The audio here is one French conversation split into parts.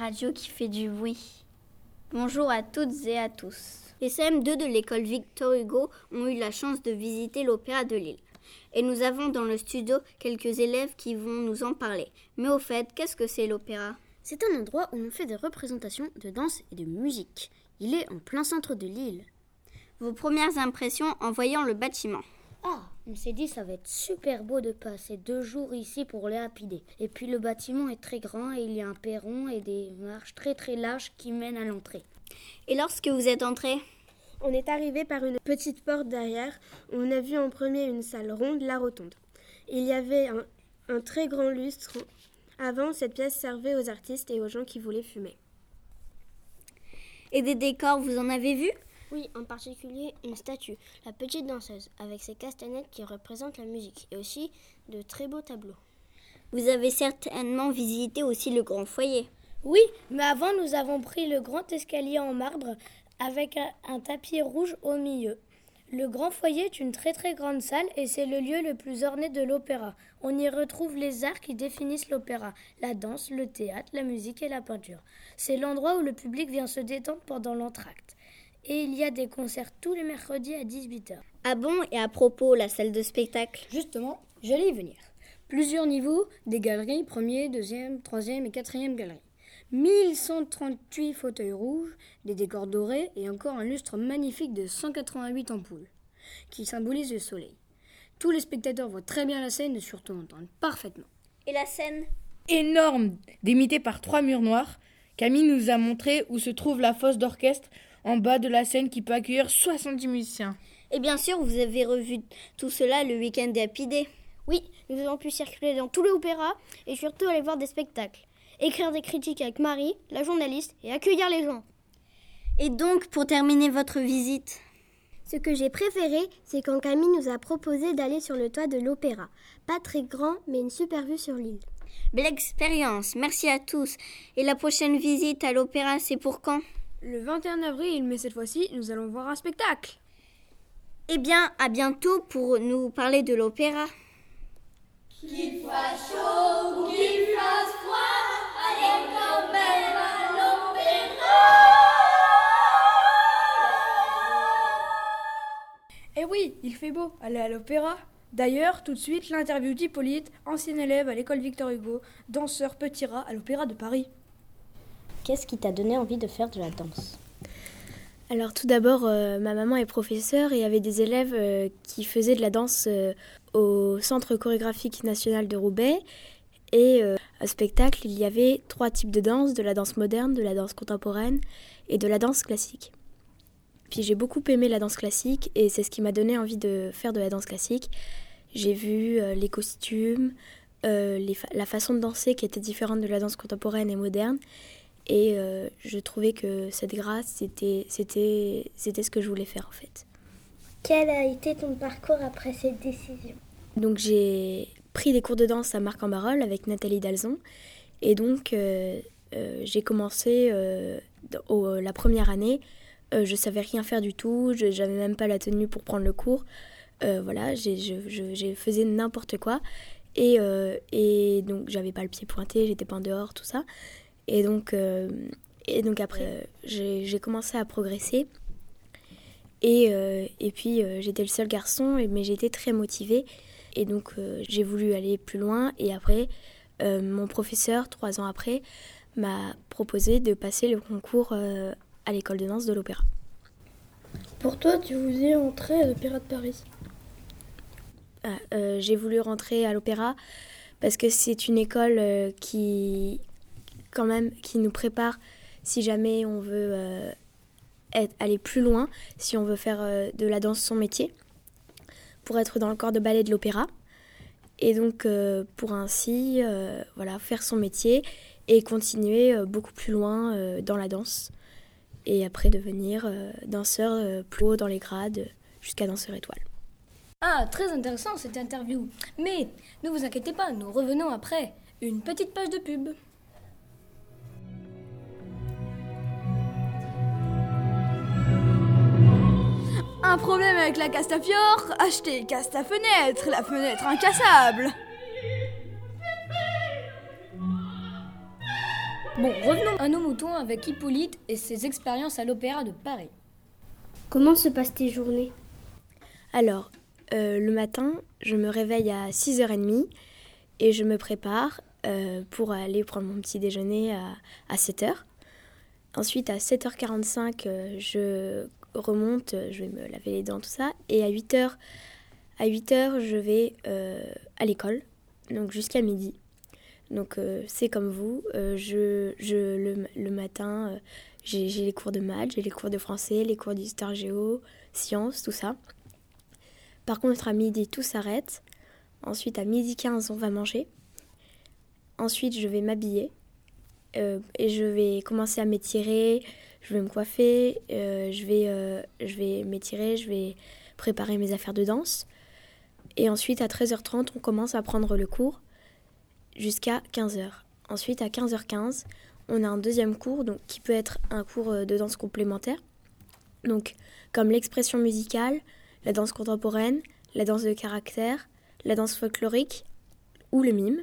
radio qui fait du bruit. Bonjour à toutes et à tous. Les CM2 de l'école Victor Hugo ont eu la chance de visiter l'Opéra de Lille. Et nous avons dans le studio quelques élèves qui vont nous en parler. Mais au fait, qu'est-ce que c'est l'opéra? C'est un endroit où on fait des représentations de danse et de musique. Il est en plein centre de l'île. Vos premières impressions en voyant le bâtiment? Ah, on s'est dit ça va être super beau de passer deux jours ici pour les rapider. Et puis le bâtiment est très grand et il y a un perron et des marches très très larges qui mènent à l'entrée. Et lorsque vous êtes entré? On est arrivé par une petite porte derrière. On a vu en premier une salle ronde, la rotonde. Il y avait un, un très grand lustre. Avant, cette pièce servait aux artistes et aux gens qui voulaient fumer. Et des décors, vous en avez vu? Oui, en particulier une statue, la petite danseuse, avec ses castanètes qui représentent la musique, et aussi de très beaux tableaux. Vous avez certainement visité aussi le grand foyer. Oui, mais avant nous avons pris le grand escalier en marbre avec un, un tapis rouge au milieu. Le grand foyer est une très très grande salle et c'est le lieu le plus orné de l'opéra. On y retrouve les arts qui définissent l'opéra, la danse, le théâtre, la musique et la peinture. C'est l'endroit où le public vient se détendre pendant l'entracte. Et il y a des concerts tous les mercredis à 18h. Ah bon Et à propos, la salle de spectacle? Justement, j'allais y venir. Plusieurs niveaux, des galeries, premier, deuxième, troisième et quatrième galerie. 1138 fauteuils rouges, des décors dorés et encore un lustre magnifique de 188 ampoules qui symbolise le soleil. Tous les spectateurs voient très bien la scène et surtout entendent parfaitement. Et la scène? Énorme, délimité par trois murs noirs, Camille nous a montré où se trouve la fosse d'orchestre en bas de la scène qui peut accueillir 70 musiciens. Et bien sûr, vous avez revu tout cela le week-end des Happy Day. Oui, nous avons pu circuler dans tous les opéras et surtout aller voir des spectacles, écrire des critiques avec Marie, la journaliste, et accueillir les gens. Et donc, pour terminer votre visite Ce que j'ai préféré, c'est quand Camille nous a proposé d'aller sur le toit de l'opéra. Pas très grand, mais une super vue sur l'île. Belle expérience, merci à tous. Et la prochaine visite à l'opéra, c'est pour quand? Le 21 avril, mais cette fois-ci, nous allons voir un spectacle. Eh bien, à bientôt pour nous parler de l'opéra. Qu'il fasse chaud ou qu'il fasse froid, allez quand même à l'opéra. Eh oui, il fait beau, aller à l'opéra. D'ailleurs, tout de suite, l'interview d'Hippolyte, ancien élève à l'école Victor Hugo, danseur petit rat à l'Opéra de Paris. Qu'est-ce qui t'a donné envie de faire de la danse Alors tout d'abord, euh, ma maman est professeure et il y avait des élèves euh, qui faisaient de la danse euh, au Centre chorégraphique national de Roubaix. Et à spectacle, il y avait trois types de danse, de la danse moderne, de la danse contemporaine et de la danse classique. Puis j'ai beaucoup aimé la danse classique et c'est ce qui m'a donné envie de faire de la danse classique. J'ai vu les costumes, la façon de danser qui était différente de la danse contemporaine et moderne. Et euh, je trouvais que cette grâce, c'était, c'était, c'était ce que je voulais faire en fait. Quel a été ton parcours après cette décision? Donc j'ai pris des cours de danse à Marc-en-Barœul avec Nathalie Dalzon. Et donc euh, euh, j'ai commencé au, la première année je savais rien faire du tout, je n'avais même pas la tenue pour prendre le cours. Voilà, je, je, je, faisais n'importe quoi. Et, euh, et donc, j'avais pas le pied pointé, j'étais pas en dehors, tout ça. Et donc, et donc après, j'ai commencé à progresser. Et, et puis, j'étais le seul garçon, mais j'étais très motivée. Et donc, j'ai voulu aller plus loin. Et après, mon professeur, trois ans après, m'a proposé de passer le concours à l'école de danse de l'opéra. Pour toi, tu voulais entrer à l'Opéra de Paris? Ah, euh, J'ai voulu rentrer à l'opéra parce que c'est une école euh, qui, quand même, qui nous prépare si jamais on veut euh, aller plus loin, si on veut faire euh, de la danse son métier, pour être dans le corps de ballet de l'opéra. Et donc, euh, pour ainsi, voilà, faire son métier et continuer beaucoup plus loin dans la danse et après devenir danseur plus haut dans les grades jusqu'à danseur étoile. Ah, très intéressant cette interview. Mais ne vous inquiétez pas, nous revenons après. Une petite page de pub. Un problème avec la Castafiore Achetez Casta Fenêtre, la fenêtre incassable Bon, revenons à nos moutons avec Hippolyte et ses expériences à l'Opéra de Paris. Comment se passent tes journées? Alors, euh, le matin, je me réveille à 6h30 et je me prépare euh, pour aller prendre mon petit déjeuner à, à 7h. Ensuite, à 7h45, euh, je remonte, je vais me laver les dents, tout ça. Et à 8h, à 8h je vais à l'école, donc jusqu'à midi. Donc c'est comme vous, je, je, le, le matin, j'ai les cours de maths, j'ai les cours de français, les cours d'histoire géo, sciences, tout ça. Par contre, à midi, tout s'arrête. Ensuite, à midi 15, on va manger. Ensuite, je vais m'habiller. Euh, et je vais commencer à m'étirer. Je vais me coiffer. Euh, je vais, euh, je vais m'étirer. Je vais préparer mes affaires de danse. Et ensuite, à 13h30, on commence à prendre le cours jusqu'à 15h. Ensuite, à 15h15, on a un deuxième cours qui peut être un cours de danse complémentaire. Donc, comme l'expression musicale, la danse contemporaine, la danse de caractère, la danse folklorique ou le mime.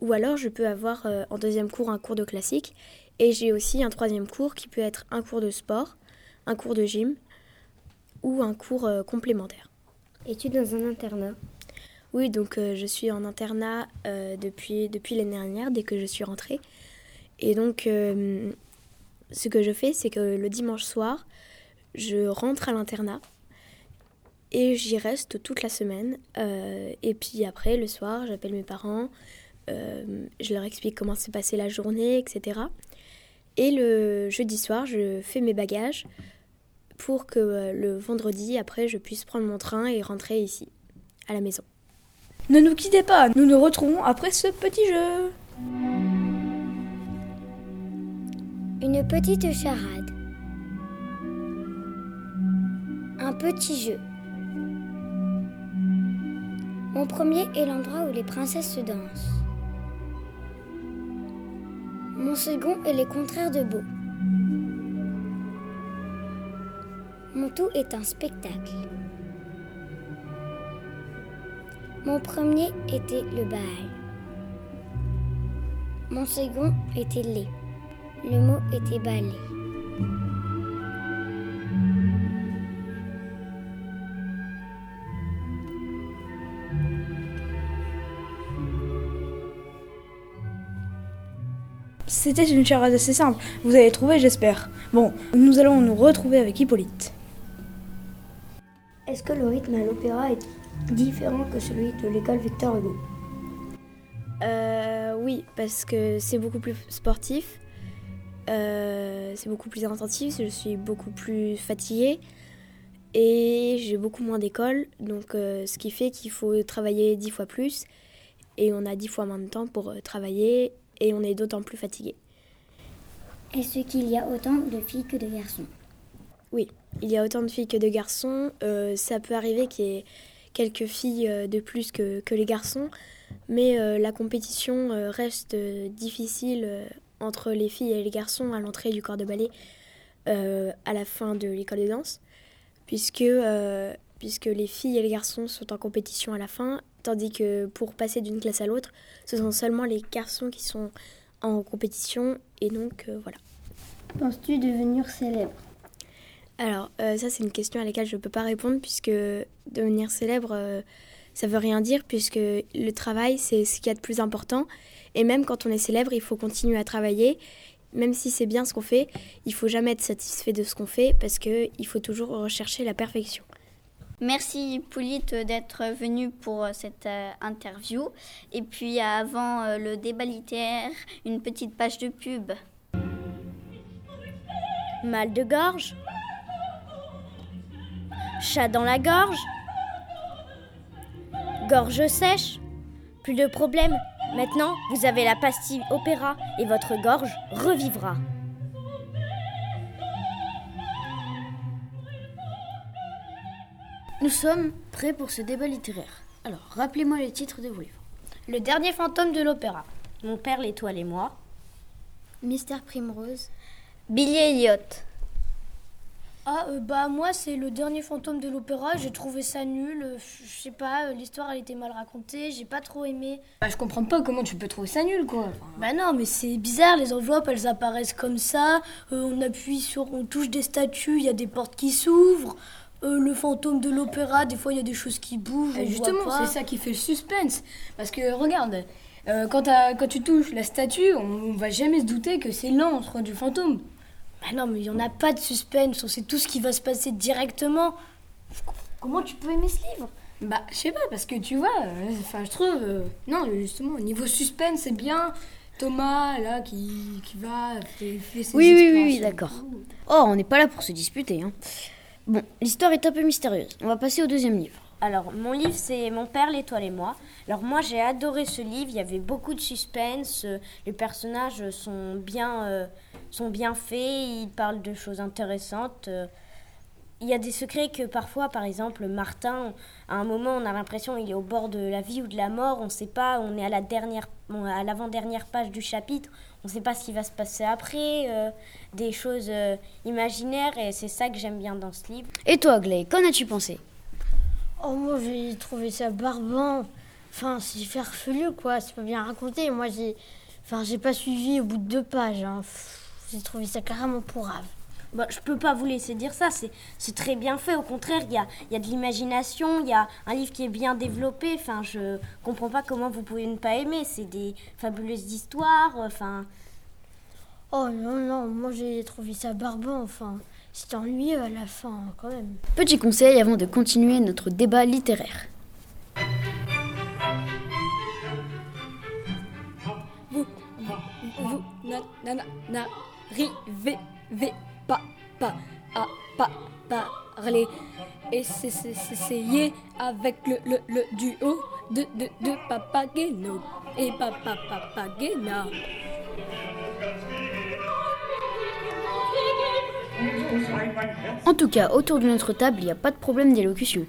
Ou alors je peux avoir euh, en deuxième cours un cours de classique et j'ai aussi un troisième cours qui peut être un cours de sport, un cours de gym ou un cours euh, complémentaire. Es-tu dans un internat? Oui, donc euh, je suis en internat depuis, depuis l'année dernière, dès que je suis rentrée. Et donc ce que je fais, c'est que le dimanche soir, je rentre à l'internat et j'y reste toute la semaine. Euh, et puis après, le soir, j'appelle mes parents, euh, je leur explique comment s'est passée la journée, etc. Et le jeudi soir, je fais mes bagages pour que euh, le vendredi, après, je puisse prendre mon train et rentrer ici, à la maison. Ne nous quittez pas, nous nous retrouvons après ce petit jeu. Une petite charade. Un petit jeu. Mon premier est l'endroit où les princesses se dansent. Mon second est les contraires de beau. Mon tout est un spectacle. Mon premier était le bal. Mon second était lait. Le mot était balai. C'était une charade assez simple. Vous avez trouvé, j'espère. Bon, nous allons nous retrouver avec Hippolyte. Est-ce que le rythme à l'opéra est différent que celui de l'école Victor Hugo? Euh, Oui, parce que c'est beaucoup plus sportif. Euh, c'est beaucoup plus intensif, je suis beaucoup plus fatiguée et j'ai beaucoup moins d'école, donc euh, ce qui fait qu'il faut travailler dix fois plus et on a dix fois moins de temps pour travailler et on est d'autant plus fatigué. Est-ce qu'il y a autant de filles que de garçons? Oui, il y a autant de filles que de garçons. Euh, ça peut arriver qu'il y ait quelques filles euh, de plus que, que les garçons, mais euh, la compétition reste difficile entre les filles et les garçons à l'entrée du corps de ballet à la fin de l'école de danse, puisque, puisque les filles et les garçons sont en compétition à la fin Tandis que pour passer d'une classe à l'autre, ce sont seulement les garçons qui sont en compétition. Et donc, euh, voilà. Penses-tu devenir célèbre? Alors, euh, ça, c'est une question à laquelle je ne peux pas répondre, puisque devenir célèbre, euh, ça veut rien dire, puisque le travail, c'est ce qu'il y a de plus important. Et même quand on est célèbre, il faut continuer à travailler. Même si c'est bien ce qu'on fait, il faut jamais être satisfait de ce qu'on fait, parce qu'il faut toujours rechercher la perfection. Merci Poulite d'être venu pour euh, cette euh, interview. Et puis avant euh, le débat littéraire, une petite page de pub. Mal de gorge Chat dans la gorge Gorge sèche Plus de problème. Maintenant, vous avez la pastille opéra et votre gorge revivra. Nous sommes prêts pour ce débat littéraire. Alors, rappelez-moi les titres de vos livres. Le dernier fantôme de l'opéra. Mon père l'étoile et moi. Mystère Primrose. Billy Elliot. Ah, euh, bah moi, c'est le dernier fantôme de l'opéra. J'ai trouvé ça nul. Euh, Je sais pas, euh, l'histoire, elle était mal racontée. J'ai pas trop aimé. Bah, je comprends pas comment tu peux trouver ça nul, quoi. Enfin, Bah non, mais c'est bizarre. Les enveloppes, elles apparaissent comme ça. Euh, on appuie sur. On touche des statues, il y a des portes qui s'ouvrent. Euh, le fantôme de l'opéra, des fois, il y a des choses qui bougent. euh, on justement, c'est ça qui fait le suspense. Parce que, regarde, euh, quand, tu touches la statue, on, on va jamais se douter que c'est l'antre du fantôme. Bah non, mais il y en a pas de suspense. On sait tout ce qui va se passer directement. Comment tu peux aimer ce livre? Bah, je sais pas, parce que tu vois, euh, enfin, je trouve. euh, non, justement, au niveau suspense, c'est bien. Thomas, là, qui, qui va fait, fait ses Oui, oui, oui, oui, d'accord. Oh, on n'est pas là pour se disputer. Hein. Bon, l'histoire est un peu mystérieuse. On va passer au deuxième livre. Alors, mon livre, c'est Mon père, l'étoile et moi. Alors, moi, j'ai adoré ce livre. Il y avait beaucoup de suspense. euh, Les personnages sont bien, euh, sont bien faits. Ils parlent de choses intéressantes. Il y a des secrets que parfois, par exemple, Martin, à un moment, on a l'impression qu'il est au bord de la vie ou de la mort. On ne sait pas. On est à la dernière, bon, à l'avant-dernière page du chapitre. On ne sait pas ce qui va se passer après. euh, des choses euh, imaginaires. Et c'est ça que j'aime bien dans ce livre. Et toi, Glay, qu'en as-tu pensé? Oh, moi j'ai trouvé ça barbant. Enfin, c'est farfelu quoi, c'est pas bien raconté. Moi j'ai. Enfin, j'ai pas suivi au bout de deux pages. hein. J'ai trouvé ça carrément pourrave. Bah, je peux pas vous laisser dire ça, c'est, c'est très bien fait. Au contraire, il y a, il y a de l'imagination, il y a un livre qui est bien développé. Enfin, je comprends pas comment vous pouvez ne pas aimer. C'est des fabuleuses histoires. Enfin, Oh non, non, moi j'ai trouvé ça barbant. Enfin, c'était ennuyeux à la fin quand même. Petit conseil avant de continuer notre débat littéraire. Vous, vous, na, na, na, n'arrivez vez pas, pas à pas parler. Et c'est- c'est- c'est- essayez avec le, le, le duo de, de, de Papageno et Papa Papagena. En tout cas, autour de notre table, il n'y a pas de problème d'élocution.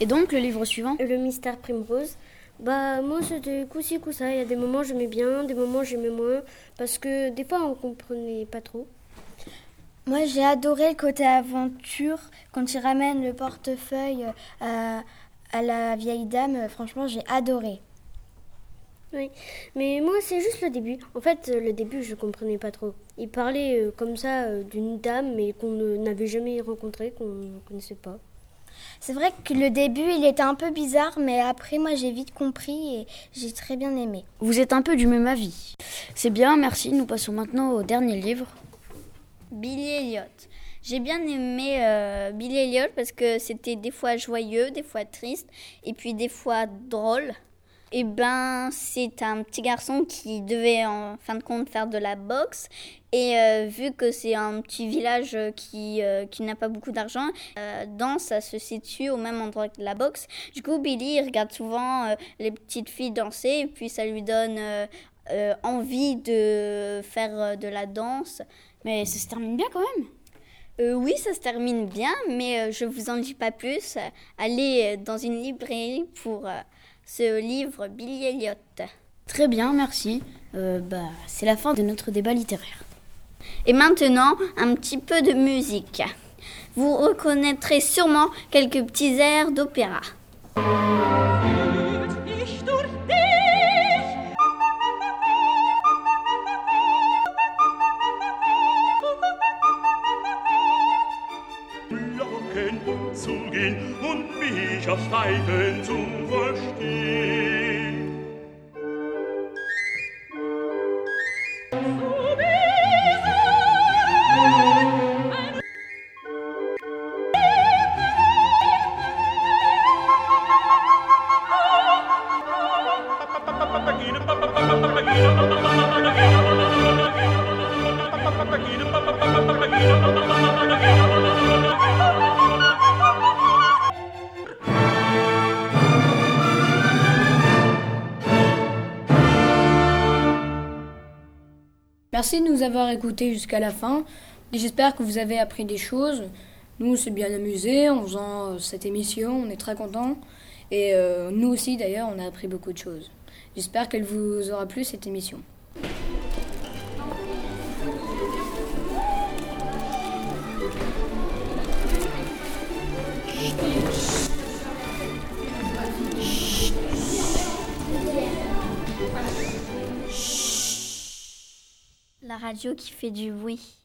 Et donc, le livre suivant? Le mystère primrose. Bah moi c'était coup-ci coup-ça, il y a des moments j'aimais bien, des moments j'aimais moins, parce que des fois on comprenait pas trop. Moi, j'ai adoré le côté aventure quand il ramène le portefeuille à, à la vieille dame. Franchement, j'ai adoré. Oui, mais moi c'est juste le début. En fait, euh, le début je comprenais pas trop. Il parlait euh, comme ça euh, d'une dame mais qu'on n'avait jamais rencontrée, qu'on ne connaissait pas. C'est vrai que le début, il était un peu bizarre, mais après, moi, j'ai vite compris et j'ai très bien aimé. Vous êtes un peu du même avis. C'est bien, merci. Nous passons maintenant au dernier livre. Billy Elliot. J'ai bien aimé euh, Billy Elliot parce que c'était des fois joyeux, des fois triste et puis des fois drôle. Et ben, c'est un petit garçon qui devait en fin de compte faire de la boxe. Et euh, vu que c'est un petit village qui, euh, qui n'a pas beaucoup d'argent, euh, dans ça se situe au même endroit que la boxe. Du coup, Billy il regarde souvent euh, les petites filles danser et puis ça lui donne euh, euh, envie de faire euh, de la danse. Mais ça se termine bien quand même. Euh, oui, ça se termine bien, mais euh, je vous en dis pas plus. Allez euh, dans une librairie pour euh, ce livre Billy Elliot. Très bien, merci. Euh, bah, c'est la fin de notre débat littéraire. Et maintenant, un petit peu de musique. Vous reconnaîtrez sûrement quelques petits airs d'opéra. Merci de nous avoir écoutés jusqu'à la fin. J'espère que vous avez appris des choses. Nous, on s'est bien amusés en faisant euh, cette émission. On est très contents. Et euh, nous aussi, d'ailleurs, on a appris beaucoup de choses. J'espère qu'elle vous aura plu, cette émission. Radio qui fait du bruit.